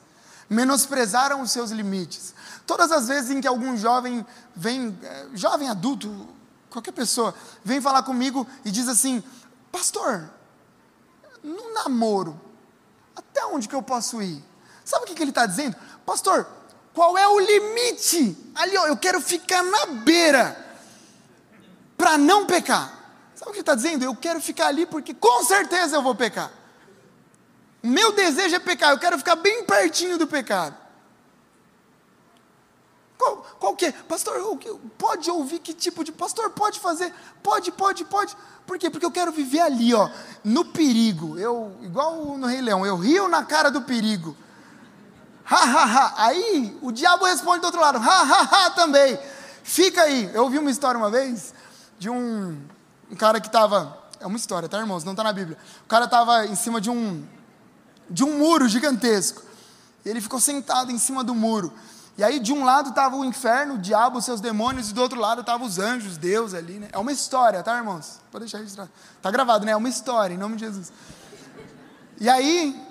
menosprezaram os seus limites. Todas as vezes em que algum jovem vem, eh, jovem adulto, qualquer pessoa, vem falar comigo e diz assim: Pastor, no namoro, até onde que eu posso ir? Sabe o que, que ele está dizendo? Pastor, qual é o limite? Ali, ó, eu quero ficar na beira para não pecar. Sabe o que ele está dizendo? Eu quero ficar ali porque com certeza eu vou pecar. Meu desejo é pecar, eu quero ficar bem pertinho do pecado. Qual, qual que é? Pastor, pode ouvir que tipo de. Pastor, pode fazer? Pode, pode, pode. Por quê? Porque eu quero viver ali, ó, no perigo. Eu, igual no Rei Leão, eu rio na cara do perigo. Ha, ha, ha. Aí o diabo responde do outro lado, ha, ha, ha também. Fica aí. Eu ouvi uma história uma vez de um, um cara que estava. É uma história, tá, irmãos? Não está na Bíblia. O cara estava em cima de um, de um muro gigantesco. E ele ficou sentado em cima do muro. E aí, de um lado estava o inferno, o diabo, os seus demônios, e do outro lado estavam os anjos, Deus ali, né? É uma história, tá, irmãos? Pode deixar registrado. Está gravado, né? É uma história, em nome de Jesus. E aí,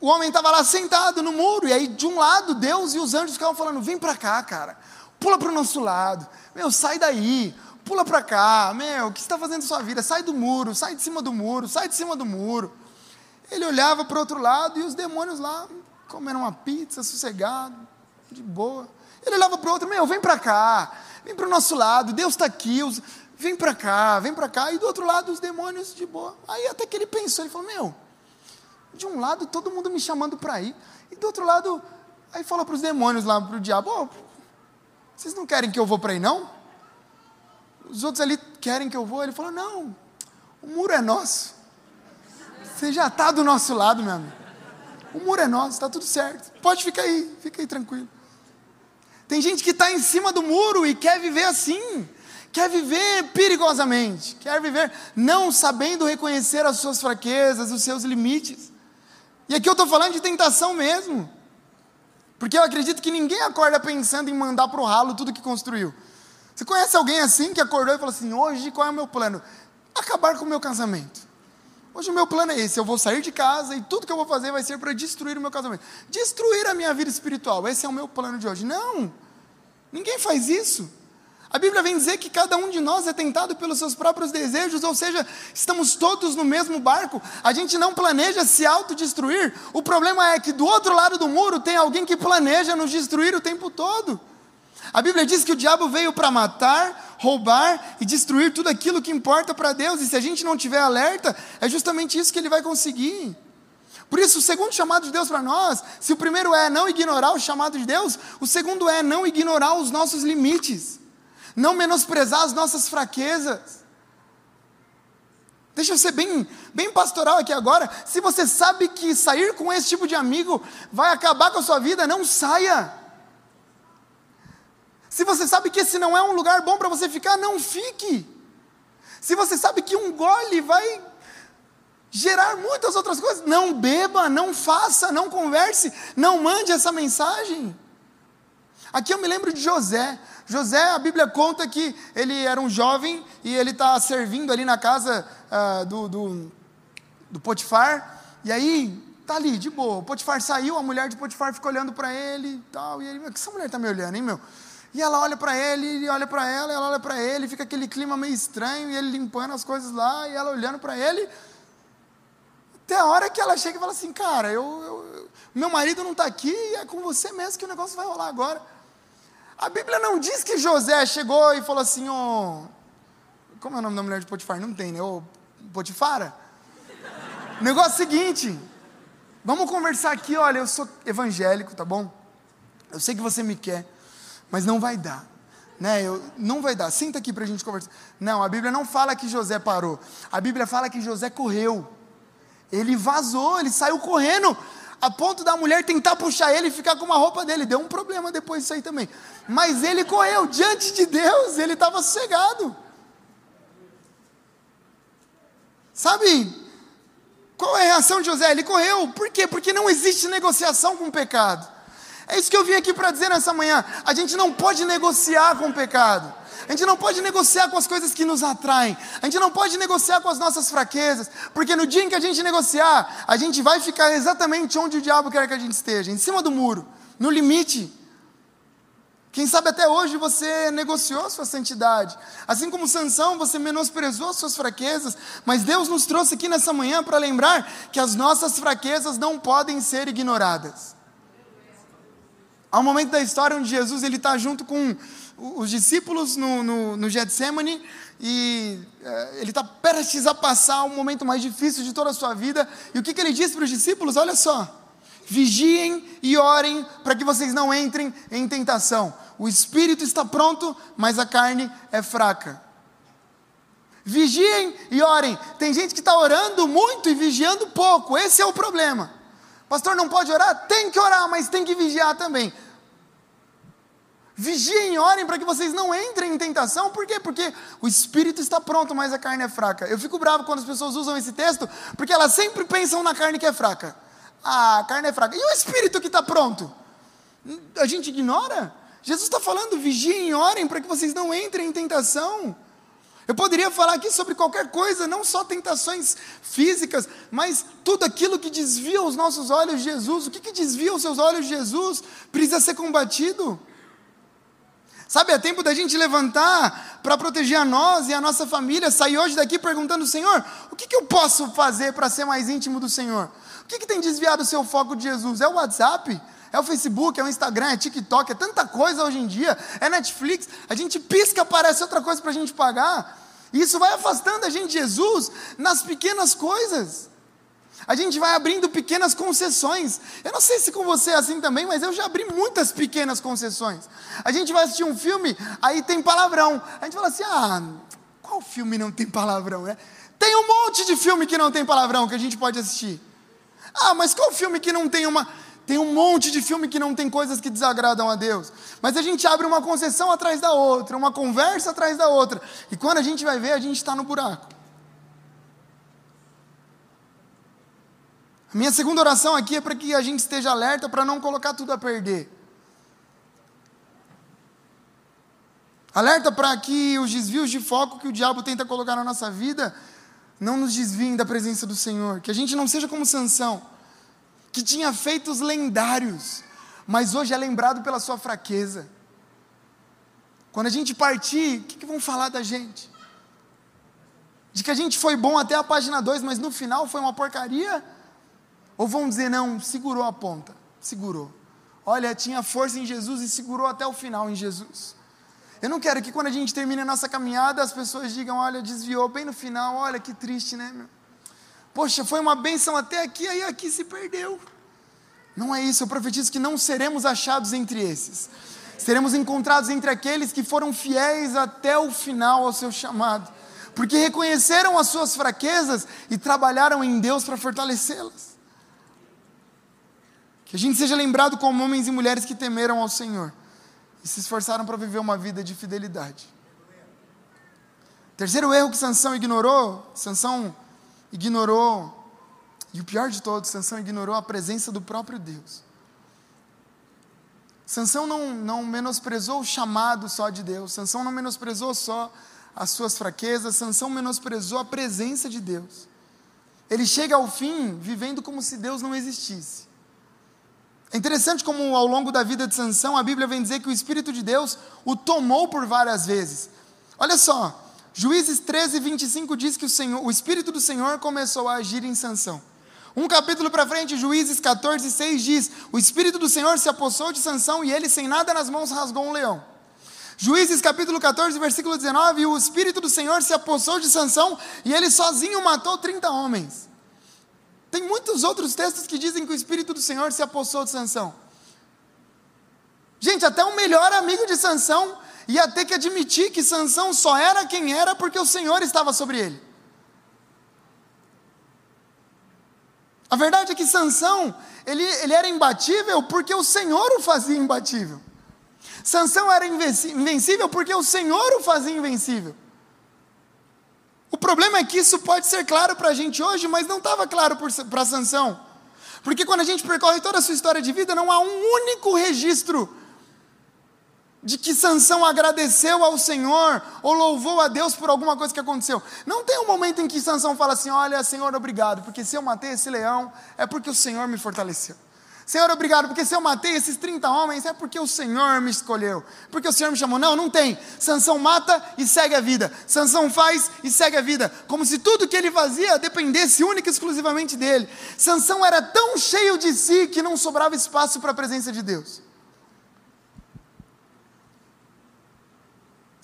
o homem estava lá sentado no muro, e aí, de um lado, Deus e os anjos ficavam falando: vem para cá, cara, pula para o nosso lado, meu, sai daí, pula para cá, meu, o que você está fazendo na sua vida? Sai do muro, sai de cima do muro, sai de cima do muro. Ele olhava para o outro lado e os demônios lá comendo uma pizza, sossegado, de boa. Ele olhava para o outro, meu, vem para cá, vem para o nosso lado, Deus está aqui, os... vem para cá, vem para cá. E do outro lado, os demônios de boa. Aí até que ele pensou, ele falou, meu, de um lado todo mundo me chamando para ir, e do outro lado, aí falou para os demônios lá, para o diabo, oh, vocês não querem que eu vou para aí não? Os outros ali querem que eu vou, ele falou, não, o muro é nosso, você já está do nosso lado, meu amigo, o muro é nosso, está tudo certo, pode ficar aí, fica aí tranquilo. Tem gente que está em cima do muro e quer viver assim, quer viver perigosamente, quer viver não sabendo reconhecer as suas fraquezas, os seus limites. E aqui eu estou falando de tentação mesmo. Porque eu acredito que ninguém acorda pensando em mandar para o ralo tudo que construiu. Você conhece alguém assim que acordou e falou assim: hoje qual é o meu plano? Acabar com o meu casamento. Hoje o meu plano é esse: eu vou sair de casa e tudo que eu vou fazer vai ser para destruir o meu casamento. Destruir a minha vida espiritual. Esse é o meu plano de hoje. Não! Ninguém faz isso. A Bíblia vem dizer que cada um de nós é tentado pelos seus próprios desejos, ou seja, estamos todos no mesmo barco. A gente não planeja se autodestruir. O problema é que do outro lado do muro tem alguém que planeja nos destruir o tempo todo. A Bíblia diz que o diabo veio para matar, roubar e destruir tudo aquilo que importa para Deus, e se a gente não tiver alerta, é justamente isso que ele vai conseguir. Por isso, o segundo chamado de Deus para nós, se o primeiro é não ignorar o chamado de Deus, o segundo é não ignorar os nossos limites não menosprezar as nossas fraquezas. Deixa eu ser bem, bem pastoral aqui agora. Se você sabe que sair com esse tipo de amigo vai acabar com a sua vida, não saia. Se você sabe que esse não é um lugar bom para você ficar, não fique. Se você sabe que um gole vai gerar muitas outras coisas, não beba, não faça, não converse, não mande essa mensagem. Aqui eu me lembro de José. José, a Bíblia conta que ele era um jovem e ele está servindo ali na casa uh, do, do, do Potifar. E aí, tá ali, de boa. O Potifar saiu, a mulher de Potifar fica olhando para ele e tal. E ele, que essa mulher está me olhando, hein, meu? E ela olha para ele, ele olha para ela, ela olha para ele, fica aquele clima meio estranho, e ele limpando as coisas lá, e ela olhando para ele. Até a hora que ela chega e fala assim: Cara, eu, eu meu marido não está aqui, e é com você mesmo que o negócio vai rolar agora. A Bíblia não diz que José chegou e falou assim, ó. Como é o nome da mulher de Potifar? Não tem, né? Ô, Potifara? Negócio seguinte. Vamos conversar aqui, olha, eu sou evangélico, tá bom? Eu sei que você me quer, mas não vai dar. Né? Eu, não vai dar. Senta aqui para a gente conversar. Não, a Bíblia não fala que José parou. A Bíblia fala que José correu. Ele vazou, ele saiu correndo a ponto da mulher tentar puxar ele e ficar com uma roupa dele. Deu um problema depois disso aí também. Mas ele correu diante de Deus, ele estava sossegado. Sabe? Qual é a reação de José? Ele correu. Por quê? Porque não existe negociação com o pecado. É isso que eu vim aqui para dizer nessa manhã. A gente não pode negociar com o pecado. A gente não pode negociar com as coisas que nos atraem. A gente não pode negociar com as nossas fraquezas. Porque no dia em que a gente negociar, a gente vai ficar exatamente onde o diabo quer que a gente esteja em cima do muro, no limite. Quem sabe até hoje você negociou sua santidade. Assim como Sansão, você menosprezou suas fraquezas, mas Deus nos trouxe aqui nessa manhã para lembrar que as nossas fraquezas não podem ser ignoradas. Há um momento da história onde Jesus ele está junto com os discípulos no, no, no Getsemane e é, ele está prestes a passar o momento mais difícil de toda a sua vida. E o que, que ele diz para os discípulos? Olha só. Vigiem e orem para que vocês não entrem em tentação. O espírito está pronto, mas a carne é fraca. Vigiem e orem. Tem gente que está orando muito e vigiando pouco. Esse é o problema. Pastor, não pode orar? Tem que orar, mas tem que vigiar também. Vigiem e orem para que vocês não entrem em tentação. Por quê? Porque o espírito está pronto, mas a carne é fraca. Eu fico bravo quando as pessoas usam esse texto, porque elas sempre pensam na carne que é fraca. Ah, a carne é fraca. E o espírito que está pronto? A gente ignora? Jesus está falando, vigiem e orem para que vocês não entrem em tentação. Eu poderia falar aqui sobre qualquer coisa, não só tentações físicas, mas tudo aquilo que desvia os nossos olhos de Jesus. O que, que desvia os seus olhos de Jesus precisa ser combatido. Sabe, é tempo da gente levantar para proteger a nós e a nossa família, sair hoje daqui perguntando: Senhor, o que, que eu posso fazer para ser mais íntimo do Senhor? O que, que tem desviado o seu foco de Jesus? É o WhatsApp? É o Facebook, é o Instagram, é TikTok, é tanta coisa hoje em dia, é Netflix. A gente pisca, aparece outra coisa para a gente pagar. Isso vai afastando a gente de Jesus nas pequenas coisas. A gente vai abrindo pequenas concessões. Eu não sei se com você é assim também, mas eu já abri muitas pequenas concessões. A gente vai assistir um filme, aí tem palavrão. A gente fala assim: ah, qual filme não tem palavrão, né? Tem um monte de filme que não tem palavrão que a gente pode assistir. Ah, mas qual filme que não tem uma. Tem um monte de filme que não tem coisas que desagradam a Deus. Mas a gente abre uma concessão atrás da outra, uma conversa atrás da outra. E quando a gente vai ver, a gente está no buraco. A minha segunda oração aqui é para que a gente esteja alerta para não colocar tudo a perder. Alerta para que os desvios de foco que o diabo tenta colocar na nossa vida não nos desviem da presença do Senhor. Que a gente não seja como Sansão, que tinha feitos lendários, mas hoje é lembrado pela sua fraqueza. Quando a gente partir, o que, que vão falar da gente? De que a gente foi bom até a página 2, mas no final foi uma porcaria? Ou vão dizer, não, segurou a ponta, segurou. Olha, tinha força em Jesus e segurou até o final em Jesus. Eu não quero que quando a gente termine a nossa caminhada, as pessoas digam, olha, desviou bem no final, olha que triste, né? Meu? Poxa, foi uma bênção até aqui, aí aqui se perdeu. Não é isso, eu profetizo que não seremos achados entre esses. Seremos encontrados entre aqueles que foram fiéis até o final ao seu chamado, porque reconheceram as suas fraquezas e trabalharam em Deus para fortalecê-las. Que a gente seja lembrado como homens e mulheres que temeram ao Senhor e se esforçaram para viver uma vida de fidelidade. Terceiro erro que Sansão ignorou, Sansão ignorou, e o pior de todos, Sansão ignorou a presença do próprio Deus. Sansão não, não menosprezou o chamado só de Deus, Sansão não menosprezou só as suas fraquezas, Sansão menosprezou a presença de Deus. Ele chega ao fim vivendo como se Deus não existisse. É interessante como ao longo da vida de Sansão, a Bíblia vem dizer que o Espírito de Deus o tomou por várias vezes. Olha só, Juízes 13, 25 diz que o, Senhor, o Espírito do Senhor começou a agir em Sansão. Um capítulo para frente, Juízes 14, 6 diz: O Espírito do Senhor se apossou de Sansão e ele, sem nada nas mãos, rasgou um leão. Juízes capítulo 14, versículo 19: O Espírito do Senhor se apossou de Sansão e ele sozinho matou 30 homens. Tem muitos outros textos que dizem que o Espírito do Senhor se apossou de Sansão. Gente, até o melhor amigo de Sansão ia ter que admitir que Sansão só era quem era porque o Senhor estava sobre ele. A verdade é que Sansão, ele, ele era imbatível porque o Senhor o fazia imbatível. Sansão era invencível porque o Senhor o fazia invencível. O problema é que isso pode ser claro para a gente hoje, mas não estava claro para Sansão. Porque quando a gente percorre toda a sua história de vida, não há um único registro de que Sansão agradeceu ao Senhor ou louvou a Deus por alguma coisa que aconteceu. Não tem um momento em que Sansão fala assim: "Olha, Senhor, obrigado, porque se eu matei esse leão é porque o Senhor me fortaleceu". Senhor, obrigado, porque se eu matei esses 30 homens é porque o Senhor me escolheu, porque o Senhor me chamou. Não, não tem. Sansão mata e segue a vida. Sansão faz e segue a vida, como se tudo que ele fazia dependesse única e exclusivamente dele. Sansão era tão cheio de si que não sobrava espaço para a presença de Deus.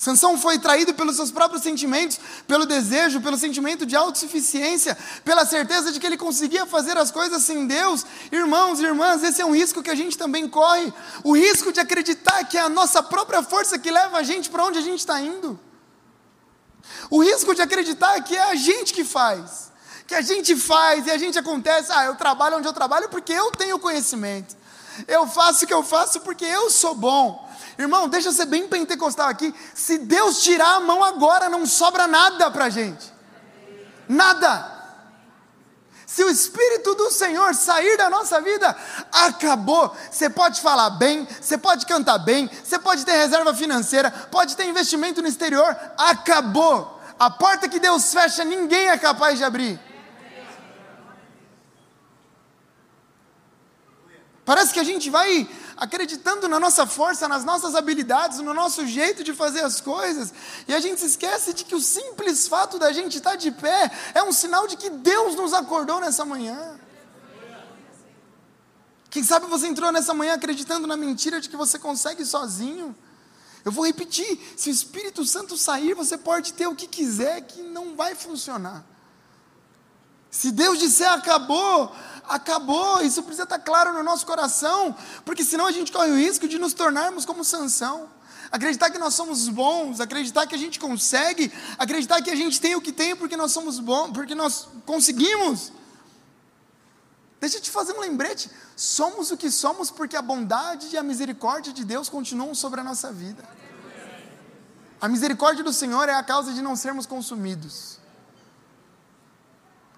Sansão foi traído pelos seus próprios sentimentos, pelo desejo, pelo sentimento de autossuficiência, pela certeza de que ele conseguia fazer as coisas sem Deus. Irmãos e irmãs, esse é um risco que a gente também corre. O risco de acreditar que é a nossa própria força que leva a gente para onde a gente está indo. O risco de acreditar que é a gente que faz. Que a gente faz e a gente acontece. Ah, eu trabalho onde eu trabalho porque eu tenho conhecimento. Eu faço o que eu faço porque eu sou bom. Irmão, deixa eu ser bem pentecostal aqui. Se Deus tirar a mão agora, não sobra nada para a gente. Nada. Se o Espírito do Senhor sair da nossa vida, acabou. Você pode falar bem, você pode cantar bem, você pode ter reserva financeira, pode ter investimento no exterior, acabou. A porta que Deus fecha, ninguém é capaz de abrir. Parece que a gente vai acreditando na nossa força, nas nossas habilidades, no nosso jeito de fazer as coisas, e a gente se esquece de que o simples fato da gente estar de pé é um sinal de que Deus nos acordou nessa manhã. Quem sabe você entrou nessa manhã acreditando na mentira de que você consegue sozinho. Eu vou repetir: se o Espírito Santo sair, você pode ter o que quiser, que não vai funcionar. Se Deus disser acabou, acabou. Isso precisa estar claro no nosso coração, porque senão a gente corre o risco de nos tornarmos como Sansão. Acreditar que nós somos bons, acreditar que a gente consegue, acreditar que a gente tem o que tem porque nós somos bons, porque nós conseguimos. Deixa eu te fazer um lembrete. Somos o que somos porque a bondade e a misericórdia de Deus continuam sobre a nossa vida. A misericórdia do Senhor é a causa de não sermos consumidos.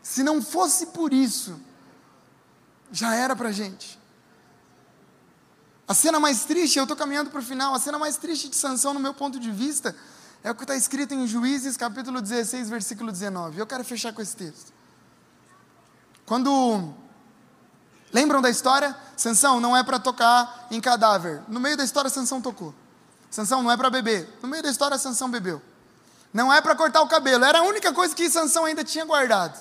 Se não fosse por isso, já era para gente. A cena mais triste, eu estou caminhando para o final, a cena mais triste de Sansão, no meu ponto de vista, é o que está escrito em Juízes, capítulo 16, versículo 19. Eu quero fechar com esse texto. Quando. Lembram da história? Sansão não é para tocar em cadáver. No meio da história, Sansão tocou. Sansão não é para beber. No meio da história, Sansão bebeu. Não é para cortar o cabelo. Era a única coisa que Sansão ainda tinha guardado.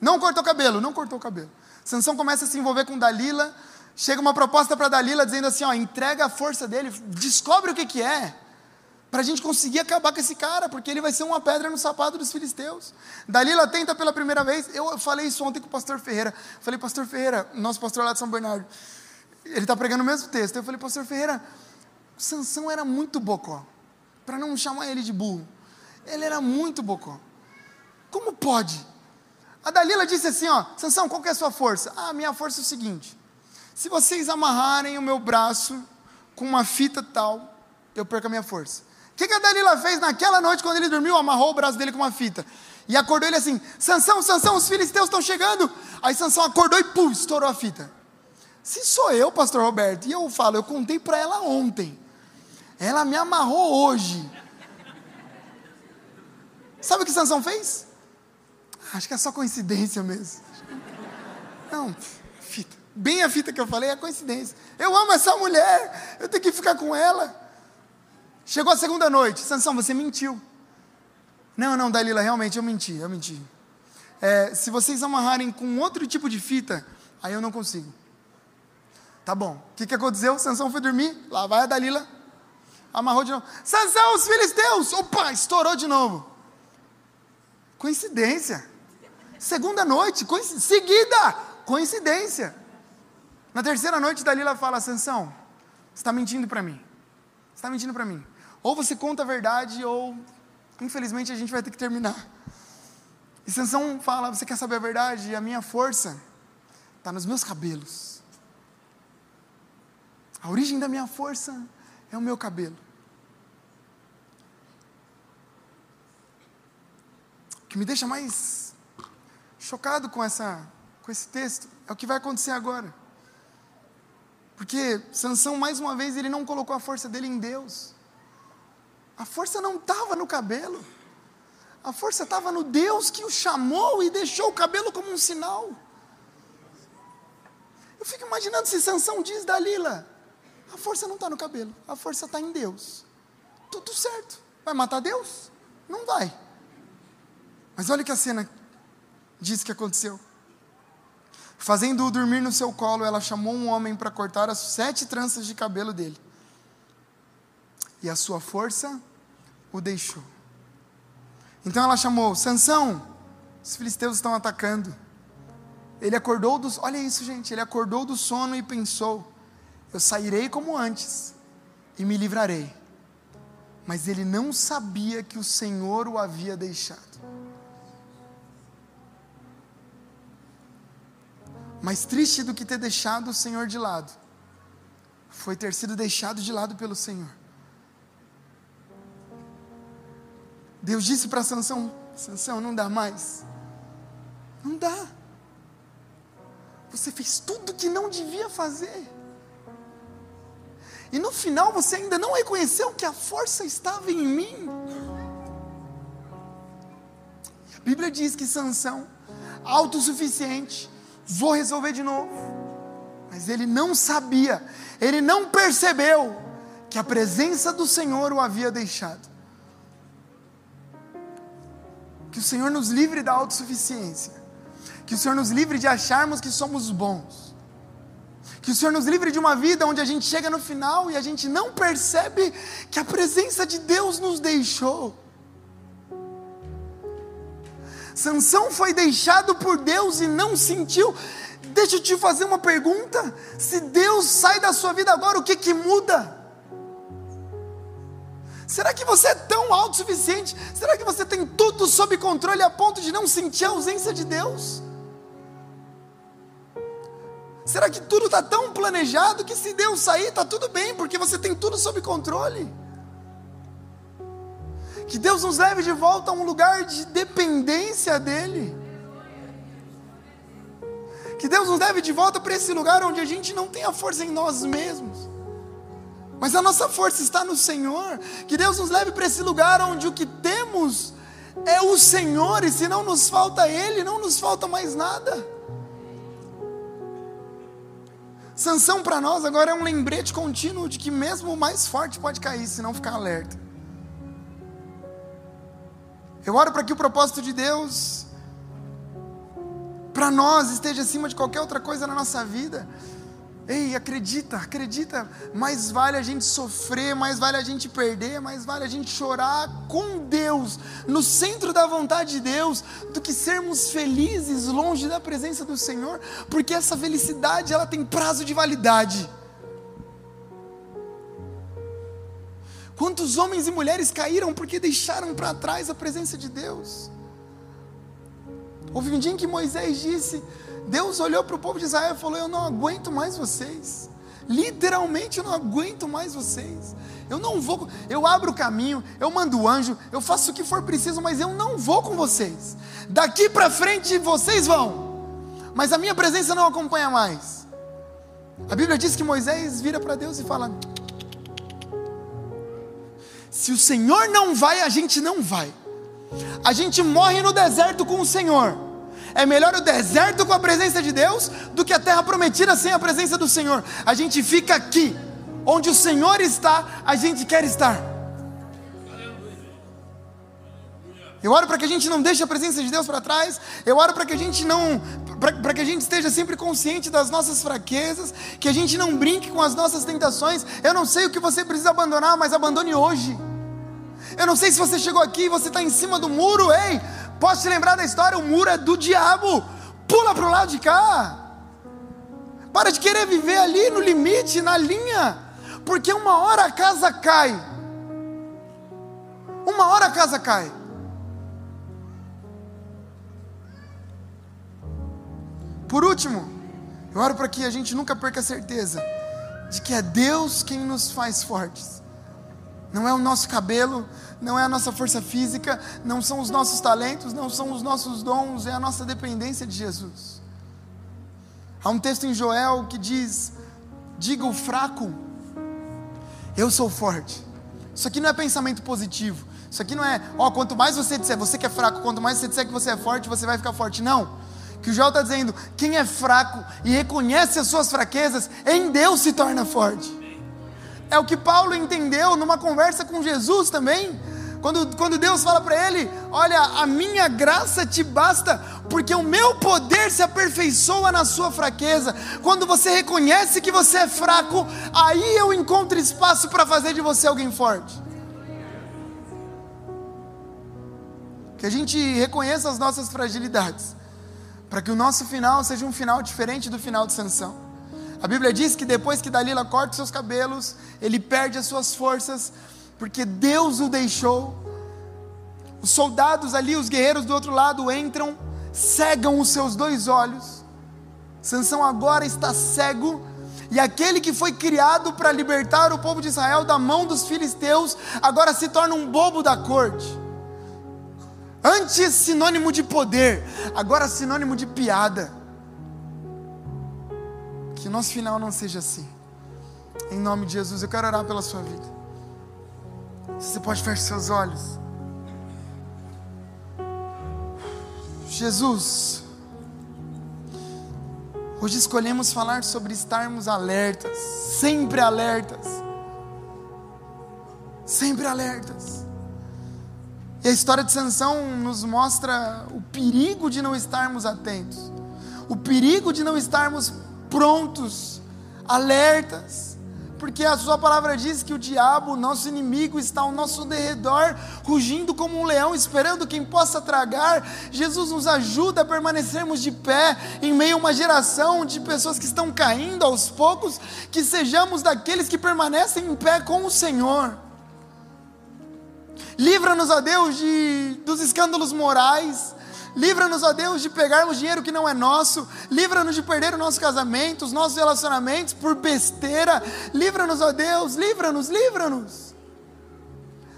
Não cortou o cabelo, não cortou o cabelo. Sansão começa a se envolver com Dalila. Chega uma proposta para Dalila dizendo assim: ó, entrega a força dele, descobre o que, que é, para a gente conseguir acabar com esse cara, porque ele vai ser uma pedra no sapato dos filisteus. Dalila tenta pela primeira vez. Eu falei isso ontem com o pastor Ferreira. Falei, pastor Ferreira, nosso pastor lá de São Bernardo, ele está pregando o mesmo texto. Eu falei, pastor Ferreira, Sansão era muito bocó, para não chamar ele de burro. Ele era muito bocó. Como pode? A Dalila disse assim: ó, Sansão, qual que é a sua força? Ah, minha força é o seguinte: se vocês amarrarem o meu braço com uma fita tal, eu perco a minha força. O que, que a Dalila fez naquela noite quando ele dormiu? Amarrou o braço dele com uma fita. E acordou ele assim: Sansão, Sansão, os filisteus estão chegando. Aí Sansão acordou e pum, estourou a fita. Se sou eu, pastor Roberto, e eu falo, eu contei para ela ontem. Ela me amarrou hoje. Sabe o que Sansão fez? Acho que é só coincidência mesmo. Não, fita. Bem a fita que eu falei é coincidência. Eu amo essa mulher, eu tenho que ficar com ela. Chegou a segunda noite, Sansão, você mentiu. Não, não, Dalila, realmente eu menti, eu menti. É, se vocês amarrarem com outro tipo de fita, aí eu não consigo. Tá bom. O que, que aconteceu? Sansão foi dormir, lá vai a Dalila, amarrou de novo. Sansão, os filisteus! Opa, estourou de novo. Coincidência. Segunda noite, coinc... seguida, coincidência. Na terceira noite, Dalila fala: Sansão, você está mentindo para mim. Você está mentindo para mim. Ou você conta a verdade, ou infelizmente a gente vai ter que terminar. E Sansão fala: Você quer saber a verdade? A minha força está nos meus cabelos. A origem da minha força é o meu cabelo. O que me deixa mais chocado com essa, com esse texto. É o que vai acontecer agora. Porque Sansão, mais uma vez, ele não colocou a força dele em Deus. A força não estava no cabelo. A força estava no Deus que o chamou e deixou o cabelo como um sinal. Eu fico imaginando se Sansão diz Dalila, a força não está no cabelo, a força está em Deus. Tudo certo. Vai matar Deus? Não vai. Mas olha que a cena diz que aconteceu. Fazendo-o dormir no seu colo, ela chamou um homem para cortar as sete tranças de cabelo dele. E a sua força o deixou. Então ela chamou: Sansão, os filisteus estão atacando. Ele acordou dos, olha isso, gente, ele acordou do sono e pensou: Eu sairei como antes e me livrarei. Mas ele não sabia que o Senhor o havia deixado. Mais triste do que ter deixado o Senhor de lado, foi ter sido deixado de lado pelo Senhor. Deus disse para Sansão: Sansão, não dá mais. Não dá. Você fez tudo que não devia fazer. E no final você ainda não reconheceu que a força estava em mim. A Bíblia diz que Sansão, autossuficiente, vou resolver de novo. Mas ele não sabia, ele não percebeu que a presença do Senhor o havia deixado. Que o Senhor nos livre da autossuficiência. Que o Senhor nos livre de acharmos que somos bons. Que o Senhor nos livre de uma vida onde a gente chega no final e a gente não percebe que a presença de Deus nos deixou. Sansão foi deixado por Deus e não sentiu. Deixa eu te fazer uma pergunta: se Deus sai da sua vida agora, o que que muda? Será que você é tão autossuficiente? Será que você tem tudo sob controle a ponto de não sentir a ausência de Deus? Será que tudo está tão planejado que se Deus sair, está tudo bem, porque você tem tudo sob controle? Que Deus nos leve de volta a um lugar de dependência dEle. Que Deus nos leve de volta para esse lugar onde a gente não tem a força em nós mesmos. Mas a nossa força está no Senhor. Que Deus nos leve para esse lugar onde o que temos é o Senhor, e se não nos falta Ele, não nos falta mais nada. Sanção para nós agora é um lembrete contínuo de que mesmo o mais forte pode cair se não ficar alerta. Eu oro para que o propósito de Deus para nós esteja acima de qualquer outra coisa na nossa vida. Ei, acredita, acredita. Mais vale a gente sofrer, mais vale a gente perder, mais vale a gente chorar com Deus, no centro da vontade de Deus, do que sermos felizes longe da presença do Senhor, porque essa felicidade ela tem prazo de validade. Quantos homens e mulheres caíram porque deixaram para trás a presença de Deus? Houve um dia em que Moisés disse: Deus olhou para o povo de Israel e falou: Eu não aguento mais vocês. Literalmente, eu não aguento mais vocês. Eu não vou, eu abro o caminho, eu mando o anjo, eu faço o que for preciso, mas eu não vou com vocês. Daqui para frente vocês vão, mas a minha presença não acompanha mais. A Bíblia diz que Moisés vira para Deus e fala: se o Senhor não vai, a gente não vai. A gente morre no deserto com o Senhor. É melhor o deserto com a presença de Deus do que a terra prometida sem a presença do Senhor. A gente fica aqui, onde o Senhor está, a gente quer estar. Eu oro para que a gente não deixe a presença de Deus para trás. Eu oro para que a gente não, para que a gente esteja sempre consciente das nossas fraquezas, que a gente não brinque com as nossas tentações. Eu não sei o que você precisa abandonar, mas abandone hoje. Eu não sei se você chegou aqui e você está em cima do muro, ei, posso te lembrar da história? O muro é do diabo, pula para o lado de cá. Para de querer viver ali no limite, na linha, porque uma hora a casa cai. Uma hora a casa cai. Por último, eu oro para que a gente nunca perca a certeza de que é Deus quem nos faz fortes. Não é o nosso cabelo, não é a nossa força física, não são os nossos talentos, não são os nossos dons, é a nossa dependência de Jesus. Há um texto em Joel que diz: Diga o fraco, eu sou forte. Isso aqui não é pensamento positivo. Isso aqui não é, ó, quanto mais você disser, você que é fraco, quanto mais você disser que você é forte, você vai ficar forte. Não. Que o Joel está dizendo, quem é fraco e reconhece as suas fraquezas, em Deus se torna forte. É o que Paulo entendeu numa conversa com Jesus também. Quando, quando Deus fala para ele: Olha, a minha graça te basta, porque o meu poder se aperfeiçoa na sua fraqueza. Quando você reconhece que você é fraco, aí eu encontro espaço para fazer de você alguém forte. Que a gente reconheça as nossas fragilidades, para que o nosso final seja um final diferente do final de Sansão. A Bíblia diz que depois que Dalila corta seus cabelos, ele perde as suas forças, porque Deus o deixou. Os soldados ali, os guerreiros do outro lado entram, cegam os seus dois olhos. Sansão agora está cego, e aquele que foi criado para libertar o povo de Israel da mão dos filisteus, agora se torna um bobo da corte. Antes sinônimo de poder, agora sinônimo de piada. Que o nosso final não seja assim. Em nome de Jesus, eu quero orar pela sua vida. Você pode fechar seus olhos. Jesus, hoje escolhemos falar sobre estarmos alertas, sempre alertas, sempre alertas. E a história de Sansão nos mostra o perigo de não estarmos atentos, o perigo de não estarmos prontos, alertas porque a sua palavra diz que o diabo, nosso inimigo, está ao nosso derredor, rugindo como um leão, esperando quem possa tragar. Jesus nos ajuda a permanecermos de pé em meio a uma geração de pessoas que estão caindo aos poucos, que sejamos daqueles que permanecem em pé com o Senhor. Livra-nos, a Deus, de, dos escândalos morais, Livra-nos, ó Deus, de pegarmos dinheiro que não é nosso. Livra-nos de perder o nosso casamento, os nossos relacionamentos por besteira. Livra-nos, ó Deus, livra-nos, livra-nos.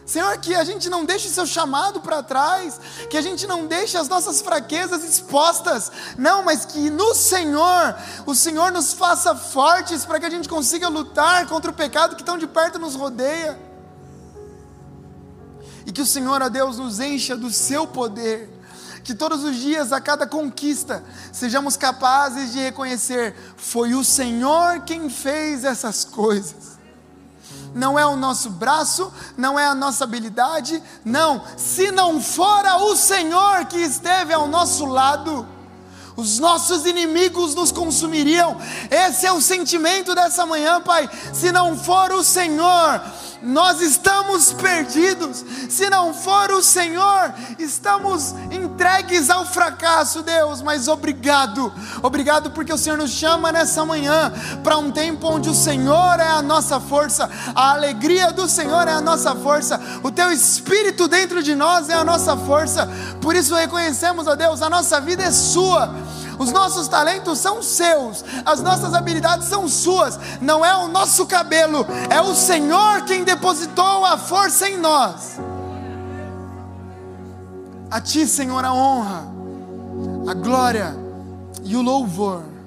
Senhor, que a gente não deixe o seu chamado para trás, que a gente não deixe as nossas fraquezas expostas, não, mas que no Senhor, o Senhor nos faça fortes para que a gente consiga lutar contra o pecado que tão de perto nos rodeia. E que o Senhor, ó Deus, nos encha do seu poder que todos os dias, a cada conquista, sejamos capazes de reconhecer: foi o Senhor quem fez essas coisas. Não é o nosso braço, não é a nossa habilidade, não. Se não fora o Senhor que esteve ao nosso lado, os nossos inimigos nos consumiriam. Esse é o sentimento dessa manhã, Pai. Se não for o Senhor, nós estamos perdidos. Se não for o Senhor, estamos entregues ao fracasso, Deus. Mas obrigado, obrigado porque o Senhor nos chama nessa manhã para um tempo onde o Senhor é a nossa força, a alegria do Senhor é a nossa força, o Teu Espírito dentro de nós é a nossa força. Por isso reconhecemos, ó Deus, a nossa vida é Sua. Os nossos talentos são seus, as nossas habilidades são suas, não é o nosso cabelo, é o Senhor quem depositou a força em nós. A Ti, Senhor, a honra, a glória e o louvor